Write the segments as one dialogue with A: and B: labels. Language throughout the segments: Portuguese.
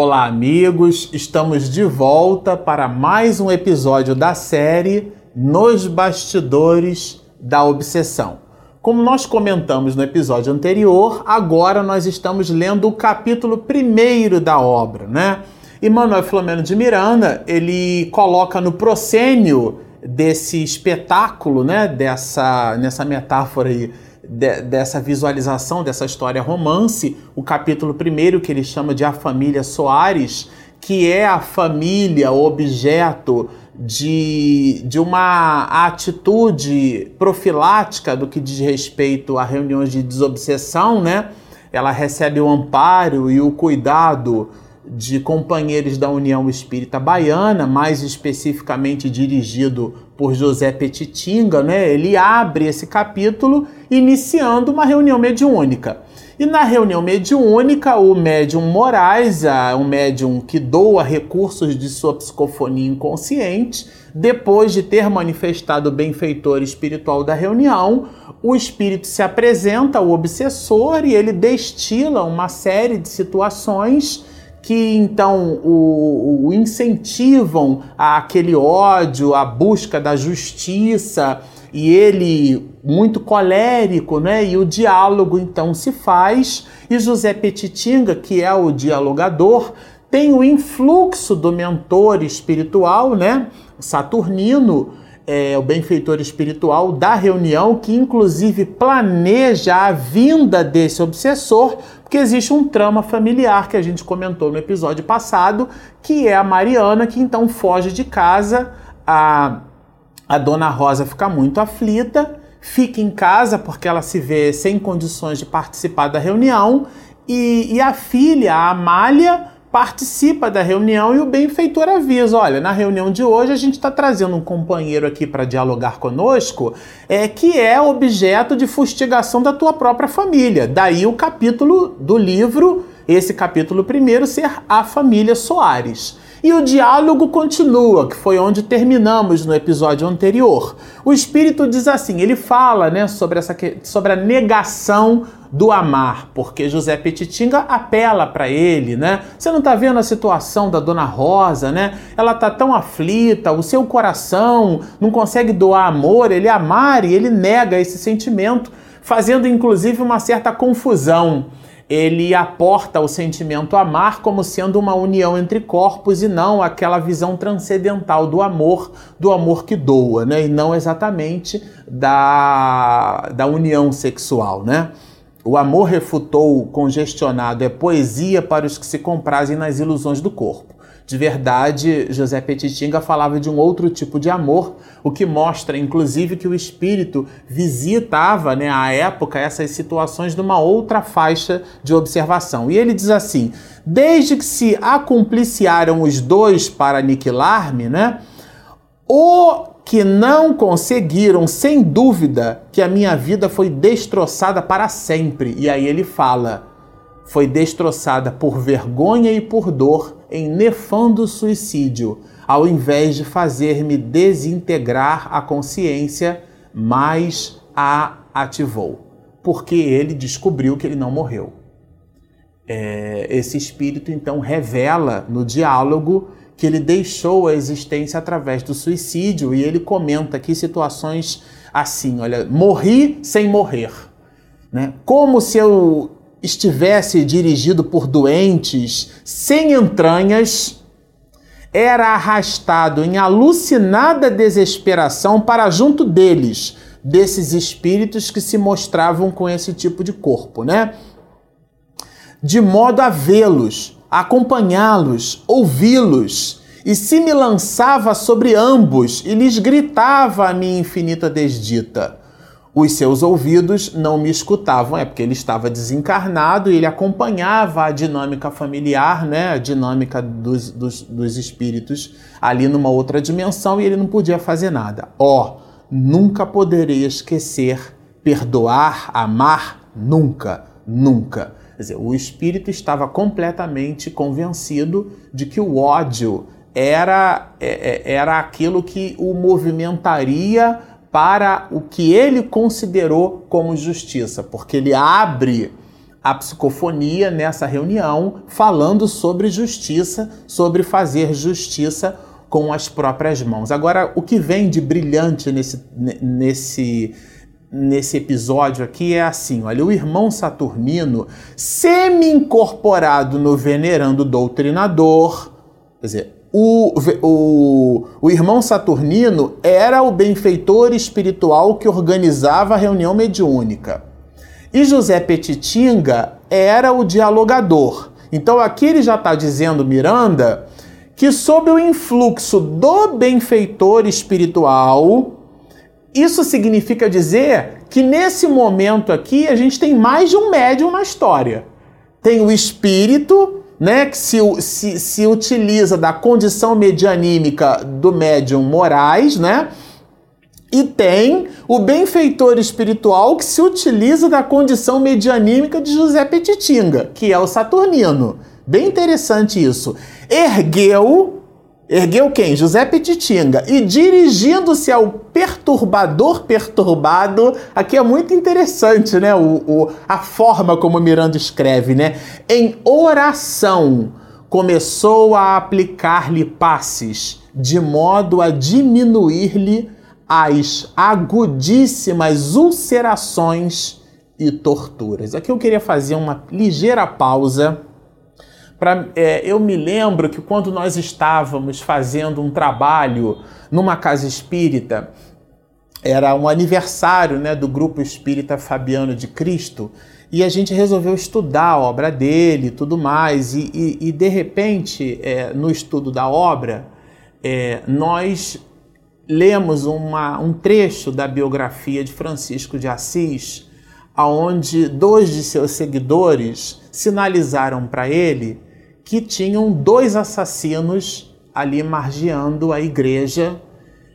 A: Olá, amigos! Estamos de volta para mais um episódio da série Nos Bastidores da Obsessão. Como nós comentamos no episódio anterior, agora nós estamos lendo o capítulo primeiro da obra, né? E Manuel Flamengo de Miranda, ele coloca no proscênio desse espetáculo, né, dessa nessa metáfora aí de, dessa visualização dessa história romance, o capítulo primeiro que ele chama de A Família Soares, que é a família objeto de, de uma atitude profilática do que diz respeito a reuniões de desobsessão, né? Ela recebe o amparo e o cuidado de companheiros da União Espírita Baiana, mais especificamente dirigido por José Petitinga, né? Ele abre esse capítulo iniciando uma reunião mediúnica. E na reunião mediúnica, o médium Moraes, um médium que doa recursos de sua psicofonia inconsciente, depois de ter manifestado o benfeitor espiritual da reunião, o espírito se apresenta ao obsessor e ele destila uma série de situações que então o, o incentivam aquele ódio, a busca da justiça, e ele muito colérico, né? E o diálogo então se faz, e José Petitinga, que é o dialogador, tem o influxo do mentor espiritual, né? Saturnino, é, o benfeitor espiritual da reunião, que inclusive planeja a vinda desse obsessor porque existe um trama familiar que a gente comentou no episódio passado, que é a Mariana, que então foge de casa, a, a dona Rosa fica muito aflita, fica em casa porque ela se vê sem condições de participar da reunião, e, e a filha, a Amália, participa da reunião e o benfeitor avisa: olha, na reunião de hoje a gente está trazendo um companheiro aqui para dialogar conosco, é que é objeto de fustigação da tua própria família. Daí o capítulo do livro, esse capítulo primeiro, ser a família Soares. E o diálogo continua, que foi onde terminamos no episódio anterior. O espírito diz assim: ele fala né, sobre, essa, sobre a negação do amar, porque José Petitinga apela para ele, né? Você não está vendo a situação da dona Rosa, né? Ela tá tão aflita, o seu coração não consegue doar amor, ele amar e ele nega esse sentimento, fazendo inclusive uma certa confusão ele aporta o sentimento amar como sendo uma união entre corpos e não aquela visão transcendental do amor, do amor que doa, né? E não exatamente da, da união sexual, né? O amor refutou congestionado é poesia para os que se comprazem nas ilusões do corpo. De verdade, José Petitinga falava de um outro tipo de amor, o que mostra, inclusive, que o espírito visitava, né, à época, essas situações numa outra faixa de observação. E ele diz assim: desde que se acumpliciaram os dois para aniquilar-me, né, o que não conseguiram, sem dúvida, que a minha vida foi destroçada para sempre. E aí ele fala: foi destroçada por vergonha e por dor em nefando suicídio, ao invés de fazer-me desintegrar a consciência, mais a ativou, porque ele descobriu que ele não morreu. É, esse espírito então revela no diálogo que ele deixou a existência através do suicídio e ele comenta aqui situações assim, olha, morri sem morrer, né? Como se eu estivesse dirigido por doentes sem entranhas, era arrastado em alucinada desesperação para junto deles, desses espíritos que se mostravam com esse tipo de corpo, né? De modo a vê-los, acompanhá-los, ouvi-los, e se me lançava sobre ambos e lhes gritava a minha infinita desdita os seus ouvidos não me escutavam, é porque ele estava desencarnado e ele acompanhava a dinâmica familiar, né, a dinâmica dos, dos, dos espíritos ali numa outra dimensão e ele não podia fazer nada. Ó, oh, nunca poderei esquecer, perdoar, amar, nunca, nunca. Quer dizer, o espírito estava completamente convencido de que o ódio era, é, é, era aquilo que o movimentaria para o que ele considerou como justiça, porque ele abre a, psicofonia nessa reunião, falando sobre justiça, sobre fazer justiça com as próprias mãos. Agora, o que vem de brilhante nesse, nesse, nesse episódio aqui é assim: olha, o irmão Saturnino, semi-incorporado no venerando doutrinador, quer dizer, o, o, o irmão Saturnino era o benfeitor espiritual que organizava a reunião mediúnica. E José Petitinga era o dialogador. Então aqui ele já está dizendo, Miranda, que sob o influxo do benfeitor espiritual, isso significa dizer que nesse momento aqui a gente tem mais de um médium na história. Tem o espírito, né, que se, se, se utiliza da condição medianímica do médium Moraes, né? E tem o benfeitor espiritual que se utiliza da condição medianímica de José Petitinga, que é o Saturnino. Bem interessante isso. Ergueu, ergueu quem? José Petitinga. E dirigindo-se ao perturbador perturbado, aqui é muito interessante, né? O, o, a forma como Miranda escreve, né? Em oração, começou a aplicar-lhe passes, de modo a diminuir-lhe as agudíssimas ulcerações e torturas. Aqui eu queria fazer uma ligeira pausa. Pra, é, eu me lembro que quando nós estávamos fazendo um trabalho numa casa espírita, era um aniversário né, do grupo espírita Fabiano de Cristo, e a gente resolveu estudar a obra dele tudo mais, e, e, e de repente, é, no estudo da obra, é, nós lemos uma, um trecho da biografia de Francisco de Assis, aonde dois de seus seguidores sinalizaram para ele que tinham dois assassinos ali margeando a igreja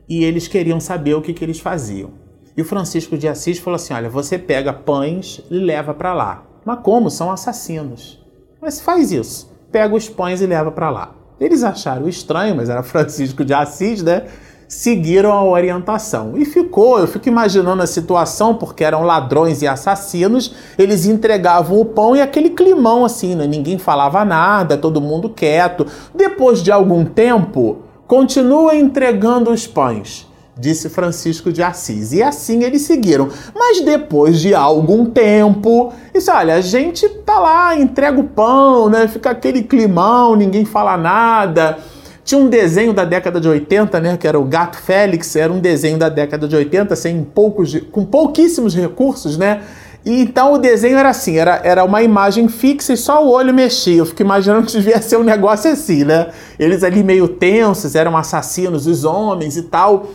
A: e eles queriam saber o que, que eles faziam. E o Francisco de Assis falou assim: Olha, você pega pães e leva para lá. Mas como? São assassinos. Mas faz isso. Pega os pães e leva para lá. Eles acharam estranho, mas era Francisco de Assis, né? Seguiram a orientação. E ficou, eu fico imaginando a situação, porque eram ladrões e assassinos, eles entregavam o pão e aquele climão assim, né? ninguém falava nada, todo mundo quieto. Depois de algum tempo, continua entregando os pães. Disse Francisco de Assis. E assim eles seguiram. Mas depois de algum tempo, isso, olha, a gente tá lá, entrega o pão, né? Fica aquele climão, ninguém fala nada. Tinha um desenho da década de 80, né, que era o Gato Félix, era um desenho da década de 80, sem poucos, com pouquíssimos recursos, né? E então o desenho era assim, era, era uma imagem fixa e só o olho mexia. Eu fico imaginando que devia ser um negócio assim, né? Eles ali meio tensos, eram assassinos, os homens e tal.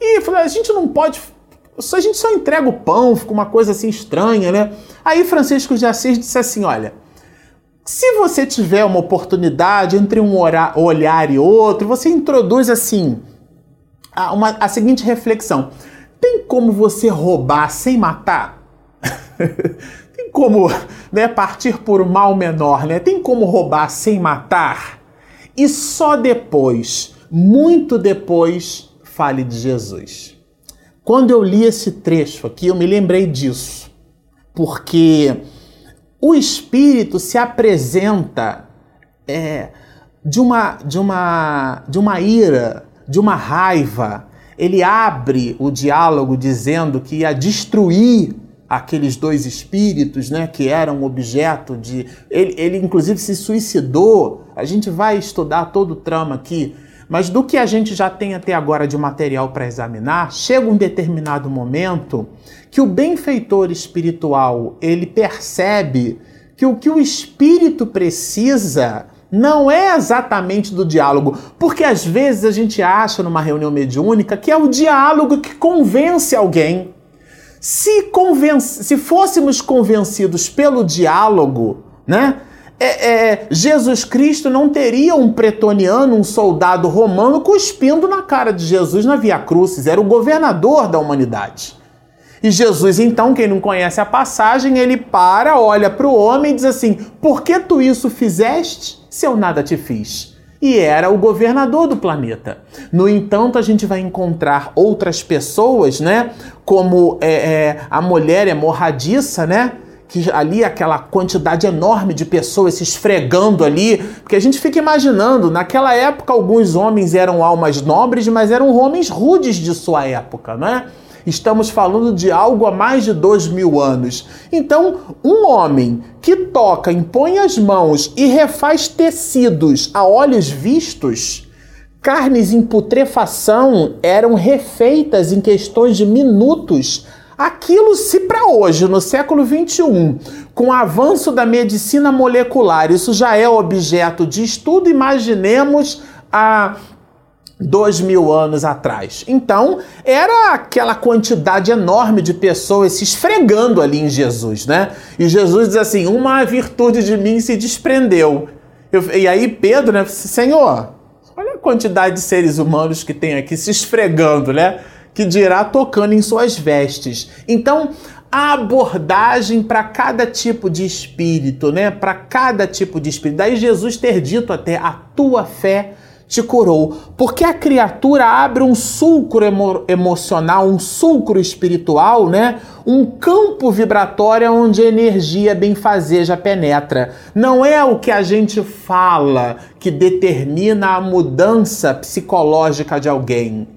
A: E eu falei, a gente não pode. A gente só entrega o pão, fica uma coisa assim estranha, né? Aí Francisco de Assis disse assim: olha, se você tiver uma oportunidade entre um olhar e outro, você introduz assim a, uma, a seguinte reflexão: tem como você roubar sem matar? tem como né, partir por um mal menor, né? Tem como roubar sem matar? E só depois, muito depois, fale de Jesus. Quando eu li esse trecho aqui, eu me lembrei disso, porque o espírito se apresenta é, de, uma, de, uma, de uma ira, de uma raiva. Ele abre o diálogo dizendo que ia destruir aqueles dois espíritos, né, que eram objeto de. Ele, ele, inclusive, se suicidou. A gente vai estudar todo o trama aqui. Mas do que a gente já tem até agora de material para examinar, chega um determinado momento que o benfeitor espiritual ele percebe que o que o espírito precisa não é exatamente do diálogo, porque às vezes a gente acha numa reunião mediúnica que é o diálogo que convence alguém. Se, convence, se fôssemos convencidos pelo diálogo, né? É, é, Jesus Cristo não teria um pretoniano, um soldado romano, cuspindo na cara de Jesus na Via Crucis. Era o governador da humanidade. E Jesus, então, quem não conhece a passagem, ele para, olha para o homem e diz assim: Por que tu isso fizeste se eu nada te fiz? E era o governador do planeta. No entanto, a gente vai encontrar outras pessoas, né? Como é, é, a mulher hemorradiça, né? Que ali aquela quantidade enorme de pessoas se esfregando ali, porque a gente fica imaginando, naquela época alguns homens eram almas nobres, mas eram homens rudes de sua época, né? Estamos falando de algo há mais de dois mil anos. Então, um homem que toca, impõe as mãos e refaz tecidos a olhos vistos, carnes em putrefação eram refeitas em questões de minutos Aquilo, se para hoje, no século XXI, com o avanço da medicina molecular, isso já é objeto de estudo, imaginemos há dois mil anos atrás. Então, era aquela quantidade enorme de pessoas se esfregando ali em Jesus, né? E Jesus diz assim: Uma virtude de mim se desprendeu. Eu, e aí, Pedro, né? Senhor, olha a quantidade de seres humanos que tem aqui se esfregando, né? Que dirá tocando em suas vestes. Então, a abordagem para cada tipo de espírito, né? Para cada tipo de espírito. Daí Jesus ter dito até a tua fé te curou, porque a criatura abre um sulcro emo emocional, um sulcro espiritual, né? Um campo vibratório onde a energia benfazeja penetra. Não é o que a gente fala que determina a mudança psicológica de alguém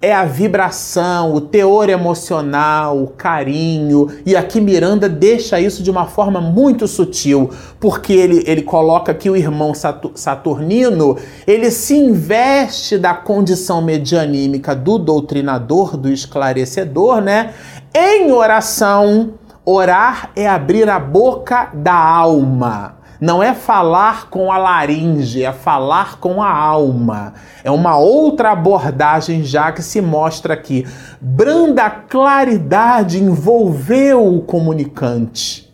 A: é a vibração, o teor emocional, o carinho. E aqui Miranda deixa isso de uma forma muito sutil, porque ele, ele coloca que o irmão Saturnino ele se investe da condição medianímica do doutrinador, do esclarecedor, né? Em oração. Orar é abrir a boca da alma. Não é falar com a laringe, é falar com a alma. É uma outra abordagem já que se mostra aqui. Branda claridade envolveu o comunicante.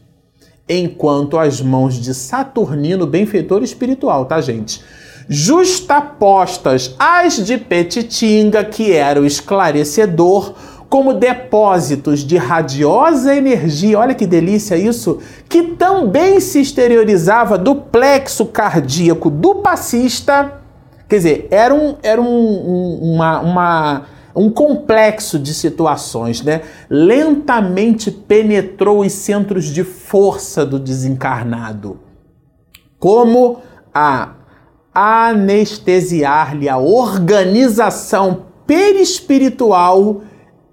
A: Enquanto as mãos de Saturnino, benfeitor espiritual, tá, gente? Justapostas às de Petitinga, que era o esclarecedor, como depósitos de radiosa energia, olha que delícia isso, que também se exteriorizava do plexo cardíaco do passista. Quer dizer, era um, era um, um, uma, uma, um complexo de situações, né? Lentamente penetrou os centros de força do desencarnado, como a anestesiar-lhe a organização perispiritual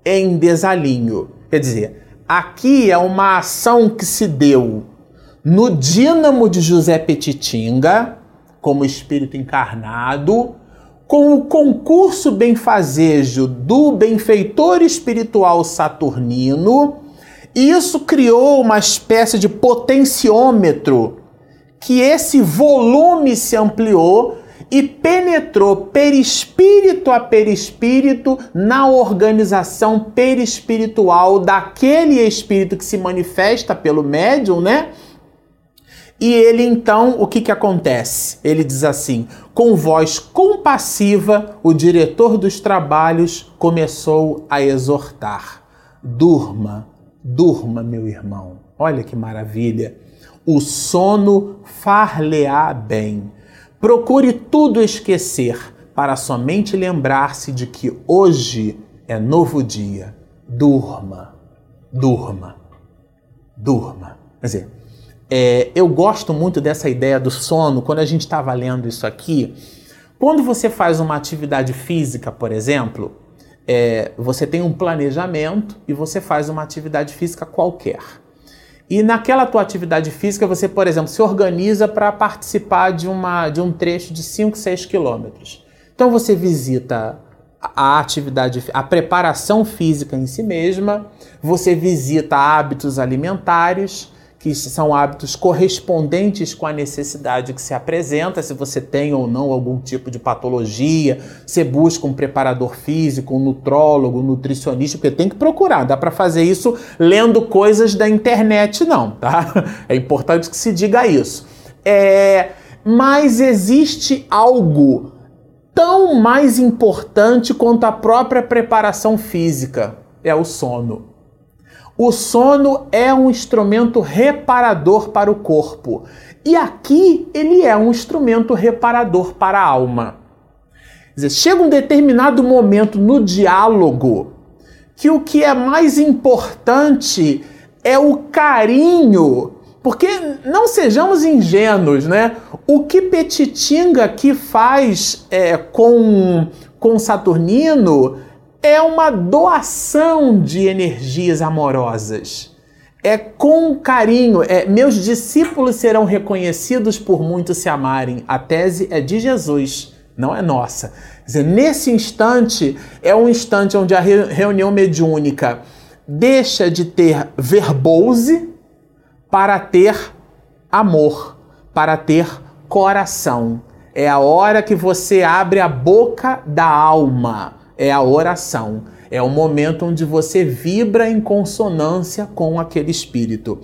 A: em desalinho. Quer dizer, aqui é uma ação que se deu no dínamo de José Petitinga, como espírito encarnado, com o concurso benfazejo do benfeitor espiritual saturnino, e isso criou uma espécie de potenciômetro que esse volume se ampliou e penetrou perispírito a perispírito na organização perispiritual daquele espírito que se manifesta pelo médium, né? E ele então, o que que acontece? Ele diz assim: com voz compassiva, o diretor dos trabalhos começou a exortar: Durma, durma, meu irmão. Olha que maravilha. O sono far-lhe-á bem Procure tudo esquecer para somente lembrar-se de que hoje é novo dia. Durma, durma, durma. Quer dizer, é, eu gosto muito dessa ideia do sono. Quando a gente estava lendo isso aqui, quando você faz uma atividade física, por exemplo, é, você tem um planejamento e você faz uma atividade física qualquer. E naquela tua atividade física, você, por exemplo, se organiza para participar de, uma, de um trecho de 5, 6 quilômetros. Então você visita a atividade, a preparação física em si mesma, você visita hábitos alimentares, que são hábitos correspondentes com a necessidade que se apresenta, se você tem ou não algum tipo de patologia, você busca um preparador físico, um nutrólogo, um nutricionista, porque tem que procurar, dá para fazer isso lendo coisas da internet não, tá? É importante que se diga isso. É, mas existe algo tão mais importante quanto a própria preparação física, é o sono. O sono é um instrumento reparador para o corpo. E aqui ele é um instrumento reparador para a alma. Dizer, chega um determinado momento no diálogo que o que é mais importante é o carinho. Porque não sejamos ingênuos, né? O que Petitinga aqui faz é, com, com Saturnino é uma doação de energias amorosas. É com carinho, é meus discípulos serão reconhecidos por muitos se amarem. A tese é de Jesus, não é nossa. Quer dizer, nesse instante é um instante onde a reunião mediúnica deixa de ter verbose para ter amor, para ter coração. É a hora que você abre a boca da alma, é a oração. É o momento onde você vibra em consonância com aquele espírito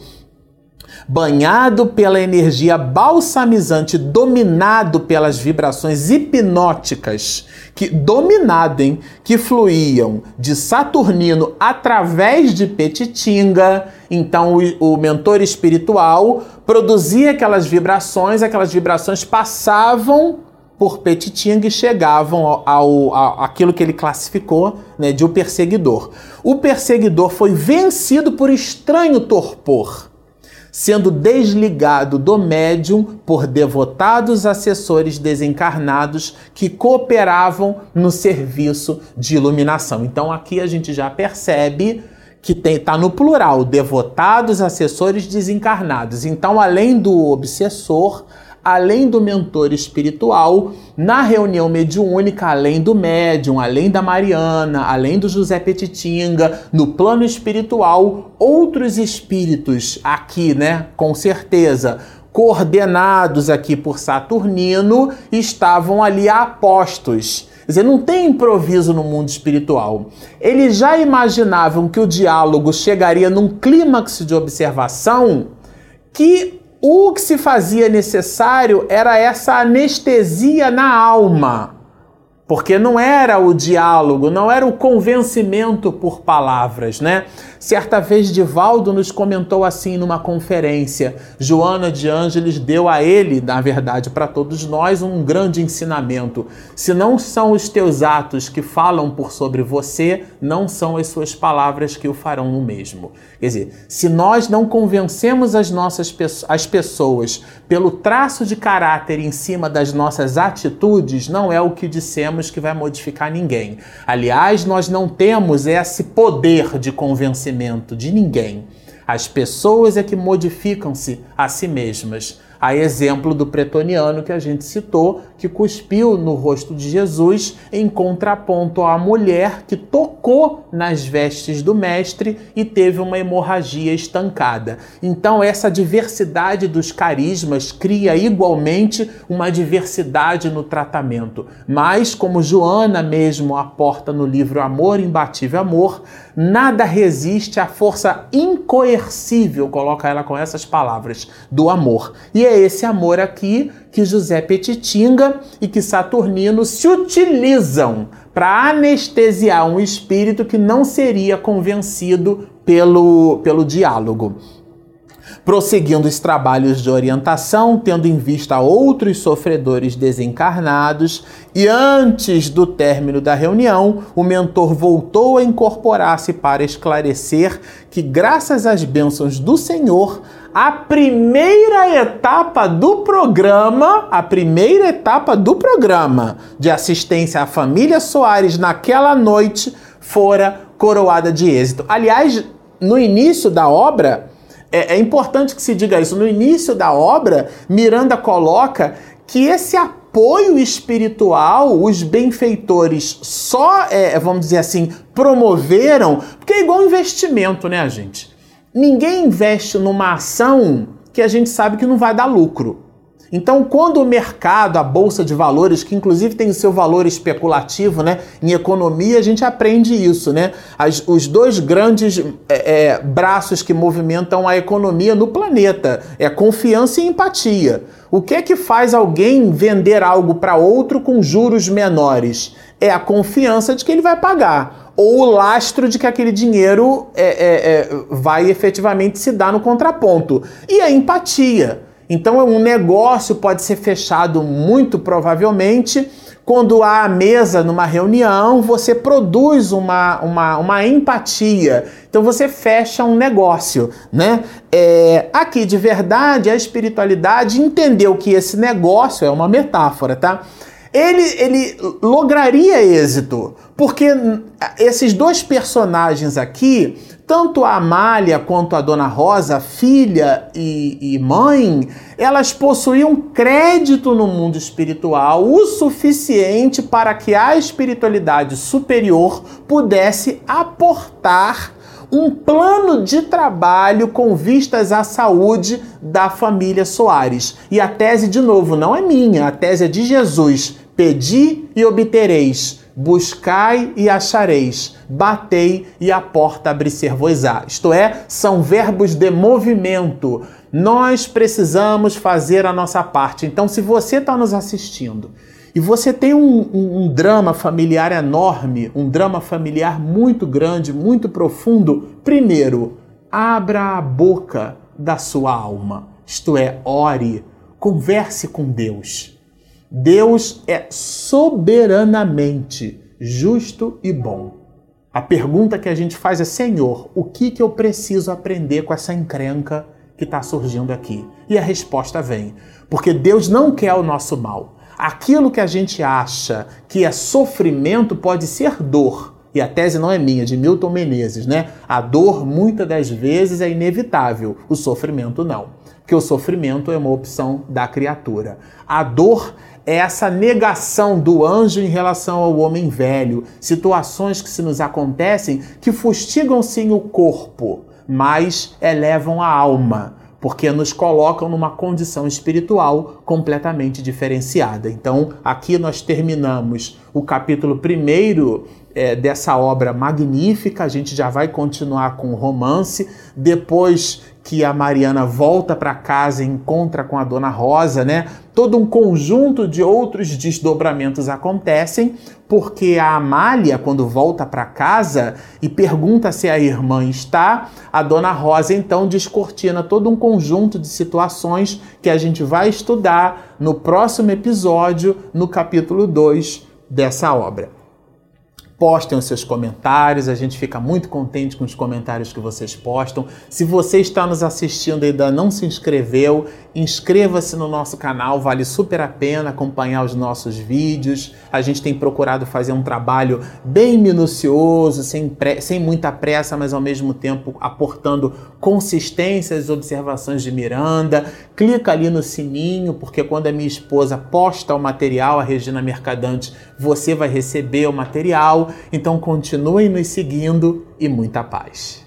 A: banhado pela energia balsamizante, dominado pelas vibrações hipnóticas, que dominadem, que fluíam de Saturnino através de Petitinga. Então o, o mentor espiritual produzia aquelas vibrações, aquelas vibrações passavam por Petitinga e chegavam ao, ao, ao, aquilo que ele classificou né, de o perseguidor. O perseguidor foi vencido por estranho torpor sendo desligado do médium por devotados assessores desencarnados que cooperavam no serviço de iluminação. Então aqui a gente já percebe que está no plural, devotados assessores desencarnados. Então, além do obsessor, além do mentor espiritual, na reunião mediúnica, além do médium, além da Mariana, além do José Petitinga, no plano espiritual, outros espíritos aqui, né, com certeza, coordenados aqui por Saturnino, estavam ali apostos. Quer dizer, não tem improviso no mundo espiritual. Eles já imaginavam que o diálogo chegaria num clímax de observação que o que se fazia necessário era essa anestesia na alma porque não era o diálogo, não era o convencimento por palavras, né? Certa vez Divaldo nos comentou assim numa conferência. Joana de Ângeles deu a ele, na verdade, para todos nós, um grande ensinamento. Se não são os teus atos que falam por sobre você, não são as suas palavras que o farão no mesmo. Quer dizer, se nós não convencemos as nossas as pessoas pelo traço de caráter em cima das nossas atitudes, não é o que dissemos que vai modificar ninguém. Aliás, nós não temos esse poder de convencimento de ninguém. As pessoas é que modificam-se a si mesmas. A exemplo do pretoniano que a gente citou, que cuspiu no rosto de Jesus, em contraponto à mulher que tocou nas vestes do mestre e teve uma hemorragia estancada. Então, essa diversidade dos carismas cria igualmente uma diversidade no tratamento. Mas, como Joana mesmo aporta no livro Amor, Imbatível Amor, nada resiste à força incoercível, coloca ela com essas palavras, do amor. E é esse amor aqui que José Petitinga e que Saturnino se utilizam para anestesiar um espírito que não seria convencido pelo, pelo diálogo. Prosseguindo os trabalhos de orientação, tendo em vista outros sofredores desencarnados, e antes do término da reunião, o mentor voltou a incorporar-se para esclarecer que, graças às bênçãos do Senhor, a primeira etapa do programa, a primeira etapa do programa de assistência à família Soares naquela noite fora coroada de êxito. Aliás, no início da obra, é, é importante que se diga isso. No início da obra, Miranda coloca que esse apoio espiritual os benfeitores só, é, vamos dizer assim, promoveram, porque é igual investimento, né, gente? Ninguém investe numa ação que a gente sabe que não vai dar lucro. Então, quando o mercado, a bolsa de valores, que inclusive tem o seu valor especulativo, né? Em economia a gente aprende isso, né? As, os dois grandes é, é, braços que movimentam a economia no planeta é confiança e empatia. O que é que faz alguém vender algo para outro com juros menores? É a confiança de que ele vai pagar ou o lastro de que aquele dinheiro é, é, é vai efetivamente se dar no contraponto. E a empatia. Então, um negócio pode ser fechado muito provavelmente quando há a mesa numa reunião, você produz uma, uma, uma empatia. Então você fecha um negócio, né? É, aqui de verdade, a espiritualidade entendeu que esse negócio é uma metáfora, tá? Ele, ele lograria êxito, porque esses dois personagens aqui tanto a Amália quanto a Dona Rosa, filha e, e, mãe, elas possuíam crédito no mundo espiritual o suficiente para que a espiritualidade superior pudesse aportar um plano de trabalho com vistas à saúde da família Soares. E a tese, de novo, não é minha, a tese é de Jesus. Pedi e obtereis buscai e achareis, batei e a porta abrir-se-vos-á. Isto é, são verbos de movimento. Nós precisamos fazer a nossa parte. Então, se você está nos assistindo e você tem um, um, um, drama familiar enorme, um drama familiar muito grande, muito profundo, primeiro, abra a boca da sua alma. Isto é, ore, converse com Deus. Deus é soberanamente justo e bom. A pergunta que a gente faz é: Senhor, o que, que eu preciso aprender com essa encrenca que está surgindo aqui? E a resposta vem: porque Deus não quer o nosso mal. Aquilo que a gente acha que é sofrimento pode ser dor. E a tese não é minha, é de Milton Menezes, né? A dor muitas das vezes é inevitável, o sofrimento não. Porque o sofrimento é uma opção da criatura. A dor é essa negação do anjo em relação ao homem velho, situações que se nos acontecem que fustigam sim o corpo, mas elevam a alma, porque nos colocam numa condição espiritual completamente diferenciada. Então, aqui nós terminamos o capítulo primeiro é, dessa obra magnífica. A gente já vai continuar com o romance. Depois que a Mariana volta para casa e encontra com a Dona Rosa, né? Todo um conjunto de outros desdobramentos acontecem, porque a Amália, quando volta para casa e pergunta se a irmã está, a Dona Rosa então descortina todo um conjunto de situações que a gente vai estudar no próximo episódio, no capítulo 2 dessa obra postem os seus comentários, a gente fica muito contente com os comentários que vocês postam. Se você está nos assistindo e ainda não se inscreveu, inscreva-se no nosso canal, vale super a pena acompanhar os nossos vídeos. A gente tem procurado fazer um trabalho bem minucioso, sem, sem muita pressa, mas ao mesmo tempo aportando consistência às observações de Miranda. Clica ali no sininho, porque quando a minha esposa posta o material, a Regina Mercadante, você vai receber o material. Então continuem nos seguindo e muita paz.